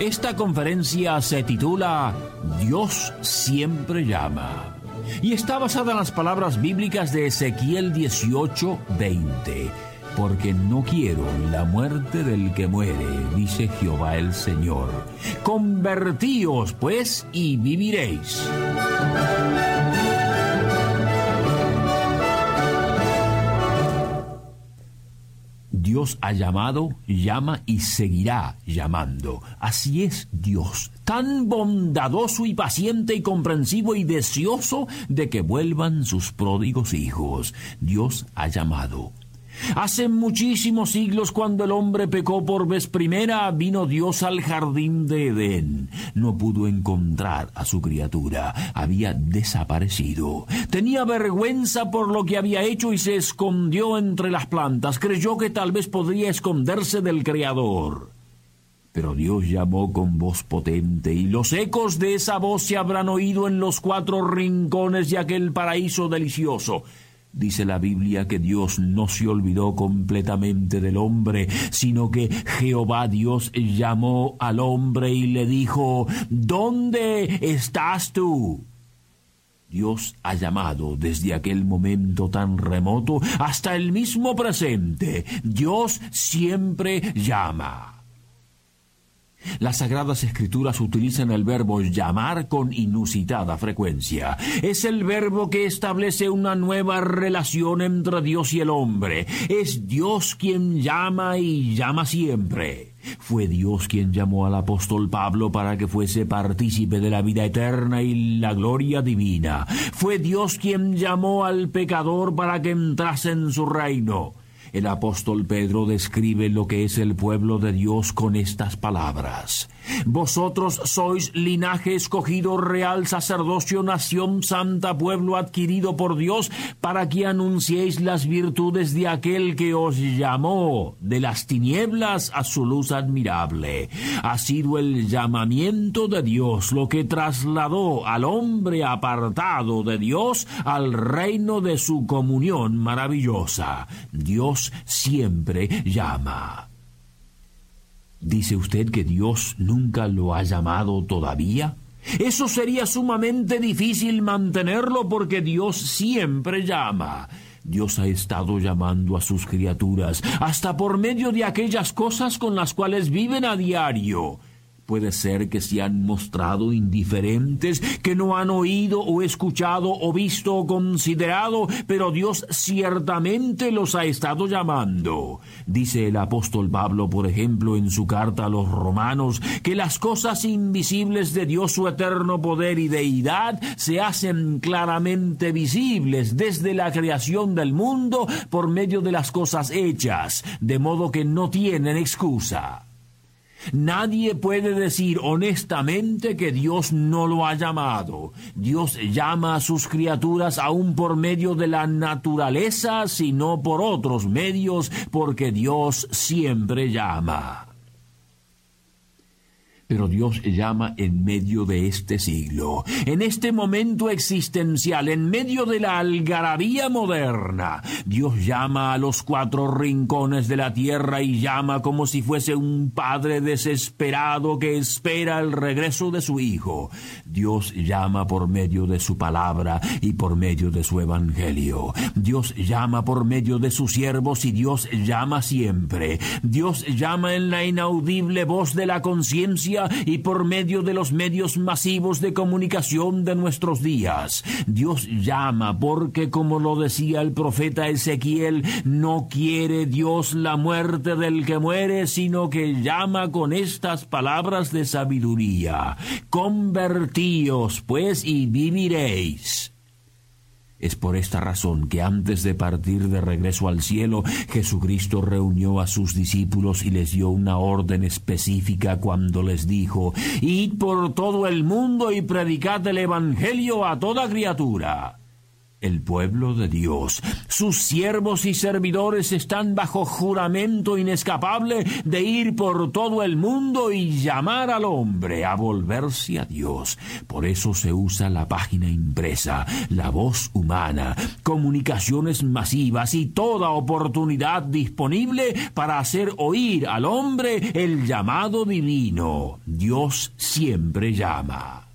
Esta conferencia se titula Dios siempre llama y está basada en las palabras bíblicas de Ezequiel 18, 20. Porque no quiero la muerte del que muere, dice Jehová el Señor. Convertíos, pues, y viviréis. Dios ha llamado, llama y seguirá llamando. Así es Dios, tan bondadoso y paciente y comprensivo y deseoso de que vuelvan sus pródigos hijos. Dios ha llamado. Hace muchísimos siglos cuando el hombre pecó por vez primera, vino Dios al jardín de Edén. No pudo encontrar a su criatura, había desaparecido. Tenía vergüenza por lo que había hecho y se escondió entre las plantas. Creyó que tal vez podría esconderse del Creador. Pero Dios llamó con voz potente, y los ecos de esa voz se habrán oído en los cuatro rincones de aquel paraíso delicioso. Dice la Biblia que Dios no se olvidó completamente del hombre, sino que Jehová Dios llamó al hombre y le dijo, ¿Dónde estás tú? Dios ha llamado desde aquel momento tan remoto hasta el mismo presente. Dios siempre llama. Las Sagradas Escrituras utilizan el verbo llamar con inusitada frecuencia. Es el verbo que establece una nueva relación entre Dios y el hombre. Es Dios quien llama y llama siempre. Fue Dios quien llamó al apóstol Pablo para que fuese partícipe de la vida eterna y la gloria divina. Fue Dios quien llamó al pecador para que entrase en su reino. El apóstol Pedro describe lo que es el pueblo de Dios con estas palabras. Vosotros sois linaje escogido, real sacerdocio, nación santa, pueblo adquirido por Dios, para que anunciéis las virtudes de aquel que os llamó de las tinieblas a su luz admirable. Ha sido el llamamiento de Dios lo que trasladó al hombre apartado de Dios al reino de su comunión maravillosa. Dios siempre llama. ¿Dice usted que Dios nunca lo ha llamado todavía? Eso sería sumamente difícil mantenerlo porque Dios siempre llama. Dios ha estado llamando a sus criaturas, hasta por medio de aquellas cosas con las cuales viven a diario. Puede ser que se han mostrado indiferentes, que no han oído o escuchado o visto o considerado, pero Dios ciertamente los ha estado llamando. Dice el apóstol Pablo, por ejemplo, en su carta a los romanos, que las cosas invisibles de Dios, su eterno poder y deidad, se hacen claramente visibles desde la creación del mundo por medio de las cosas hechas, de modo que no tienen excusa. Nadie puede decir honestamente que Dios no lo ha llamado. Dios llama a sus criaturas aún por medio de la naturaleza, sino por otros medios, porque Dios siempre llama. Pero Dios llama en medio de este siglo, en este momento existencial, en medio de la algarabía moderna. Dios llama a los cuatro rincones de la tierra y llama como si fuese un padre desesperado que espera el regreso de su hijo. Dios llama por medio de su palabra y por medio de su evangelio. Dios llama por medio de sus siervos y Dios llama siempre. Dios llama en la inaudible voz de la conciencia y por medio de los medios masivos de comunicación de nuestros días. Dios llama porque, como lo decía el profeta Ezequiel, no quiere Dios la muerte del que muere, sino que llama con estas palabras de sabiduría. Convertíos, pues, y viviréis. Es por esta razón que antes de partir de regreso al cielo, Jesucristo reunió a sus discípulos y les dio una orden específica cuando les dijo, Id por todo el mundo y predicad el Evangelio a toda criatura el pueblo de Dios. Sus siervos y servidores están bajo juramento inescapable de ir por todo el mundo y llamar al hombre a volverse a Dios. Por eso se usa la página impresa, la voz humana, comunicaciones masivas y toda oportunidad disponible para hacer oír al hombre el llamado divino. Dios siempre llama.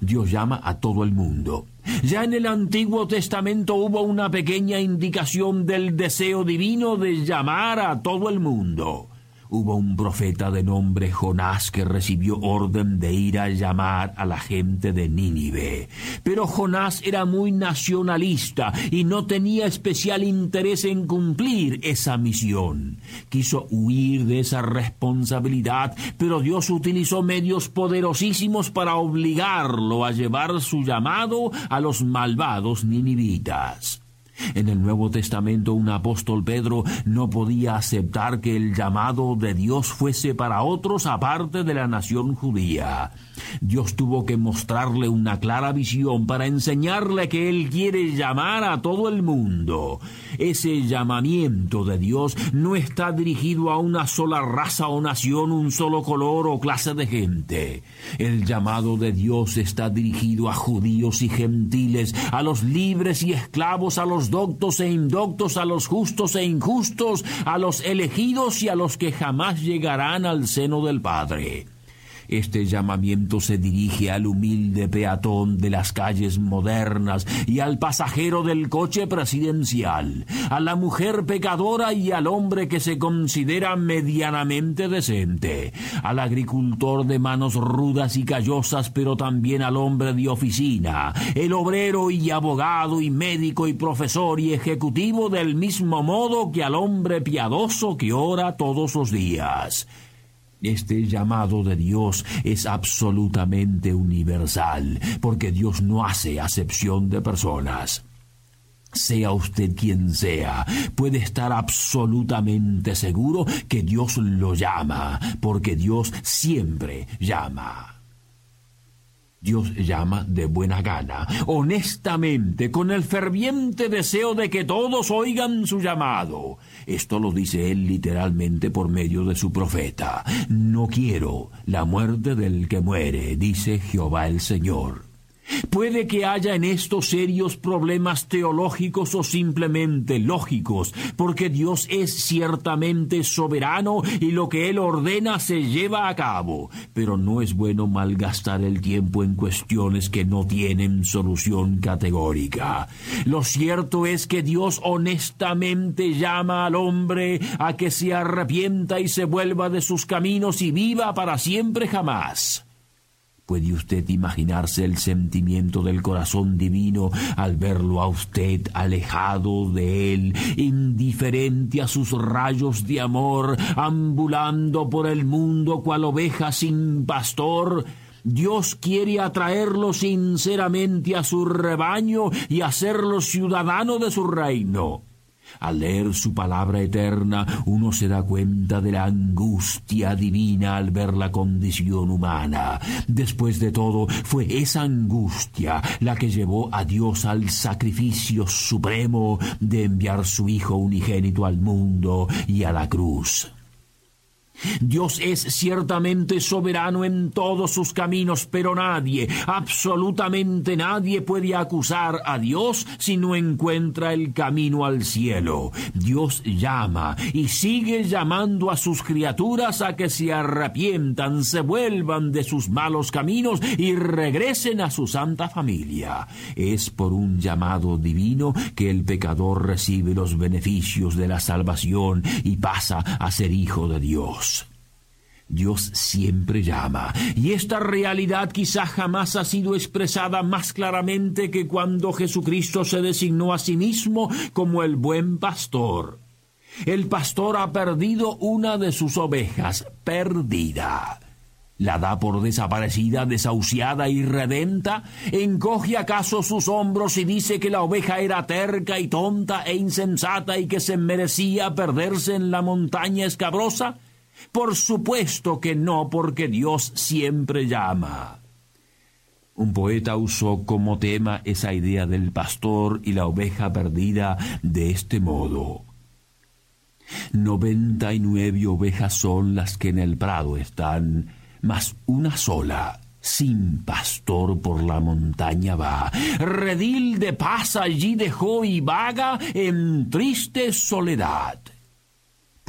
Dios llama a todo el mundo. Ya en el Antiguo Testamento hubo una pequeña indicación del deseo divino de llamar a todo el mundo. Hubo un profeta de nombre Jonás que recibió orden de ir a llamar a la gente de Nínive. Pero Jonás era muy nacionalista y no tenía especial interés en cumplir esa misión. Quiso huir de esa responsabilidad, pero Dios utilizó medios poderosísimos para obligarlo a llevar su llamado a los malvados ninivitas. En el Nuevo Testamento un apóstol Pedro no podía aceptar que el llamado de Dios fuese para otros aparte de la nación judía. Dios tuvo que mostrarle una clara visión para enseñarle que Él quiere llamar a todo el mundo. Ese llamamiento de Dios no está dirigido a una sola raza o nación, un solo color o clase de gente. El llamado de Dios está dirigido a judíos y gentiles, a los libres y esclavos, a los doctos e indoctos, a los justos e injustos, a los elegidos y a los que jamás llegarán al seno del Padre. Este llamamiento se dirige al humilde peatón de las calles modernas y al pasajero del coche presidencial, a la mujer pecadora y al hombre que se considera medianamente decente, al agricultor de manos rudas y callosas, pero también al hombre de oficina, el obrero y abogado y médico y profesor y ejecutivo del mismo modo que al hombre piadoso que ora todos los días. Este llamado de Dios es absolutamente universal, porque Dios no hace acepción de personas. Sea usted quien sea, puede estar absolutamente seguro que Dios lo llama, porque Dios siempre llama. Dios llama de buena gana, honestamente, con el ferviente deseo de que todos oigan su llamado. Esto lo dice él literalmente por medio de su profeta. No quiero la muerte del que muere, dice Jehová el Señor. Puede que haya en esto serios problemas teológicos o simplemente lógicos, porque Dios es ciertamente soberano y lo que Él ordena se lleva a cabo, pero no es bueno malgastar el tiempo en cuestiones que no tienen solución categórica. Lo cierto es que Dios honestamente llama al hombre a que se arrepienta y se vuelva de sus caminos y viva para siempre jamás. ¿Puede usted imaginarse el sentimiento del corazón divino al verlo a usted alejado de él, indiferente a sus rayos de amor, ambulando por el mundo cual oveja sin pastor? Dios quiere atraerlo sinceramente a su rebaño y hacerlo ciudadano de su reino. Al leer su palabra eterna, uno se da cuenta de la angustia divina al ver la condición humana. Después de todo, fue esa angustia la que llevó a Dios al sacrificio supremo de enviar su Hijo unigénito al mundo y a la cruz. Dios es ciertamente soberano en todos sus caminos, pero nadie, absolutamente nadie puede acusar a Dios si no encuentra el camino al cielo. Dios llama y sigue llamando a sus criaturas a que se arrepientan, se vuelvan de sus malos caminos y regresen a su santa familia. Es por un llamado divino que el pecador recibe los beneficios de la salvación y pasa a ser hijo de Dios. Dios siempre llama, y esta realidad quizá jamás ha sido expresada más claramente que cuando Jesucristo se designó a sí mismo como el buen pastor. El pastor ha perdido una de sus ovejas, perdida. la da por desaparecida, desahuciada y redenta? ¿Encoge acaso sus hombros y dice que la oveja era terca y tonta e insensata y que se merecía perderse en la montaña escabrosa? Por supuesto que no, porque Dios siempre llama. Un poeta usó como tema esa idea del pastor y la oveja perdida de este modo. Noventa y nueve ovejas son las que en el prado están, mas una sola, sin pastor por la montaña va. Redil de paz allí dejó y vaga en triste soledad.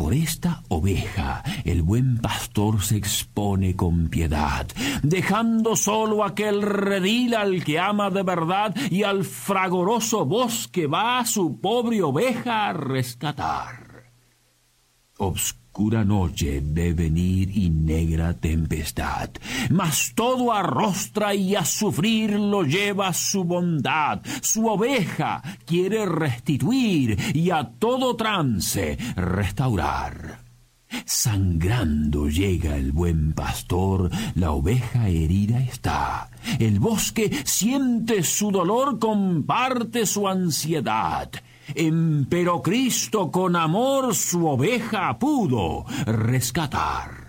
Por esta oveja el buen pastor se expone con piedad, dejando solo aquel redil al que ama de verdad y al fragoroso bosque va su pobre oveja a rescatar. Obscura noche ve venir y negra tempestad, mas todo arrostra y a sufrir lo lleva su bondad. Su oveja quiere restituir y a todo trance restaurar. Sangrando llega el buen pastor, la oveja herida está. El bosque siente su dolor, comparte su ansiedad. Empero Cristo con amor su oveja pudo rescatar.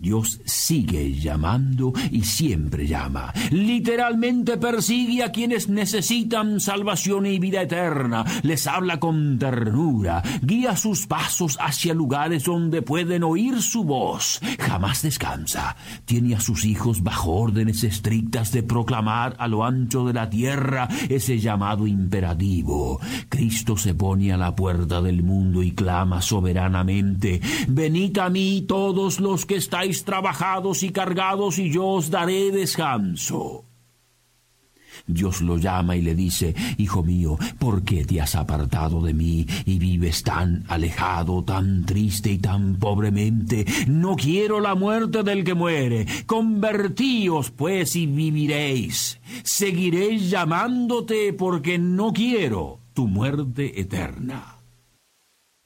Dios sigue llamando y siempre llama. Literalmente persigue a quienes necesitan salvación y vida eterna. Les habla con ternura. Guía sus pasos hacia lugares donde pueden oír su voz. Jamás descansa. Tiene a sus hijos bajo órdenes estrictas de proclamar a lo ancho de la tierra ese llamado imperativo. Cristo se pone a la puerta del mundo y clama soberanamente. Venid a mí todos los que trabajados y cargados y yo os daré descanso. Dios lo llama y le dice, Hijo mío, ¿por qué te has apartado de mí y vives tan alejado, tan triste y tan pobremente? No quiero la muerte del que muere. Convertíos, pues, y viviréis. Seguiré llamándote porque no quiero tu muerte eterna.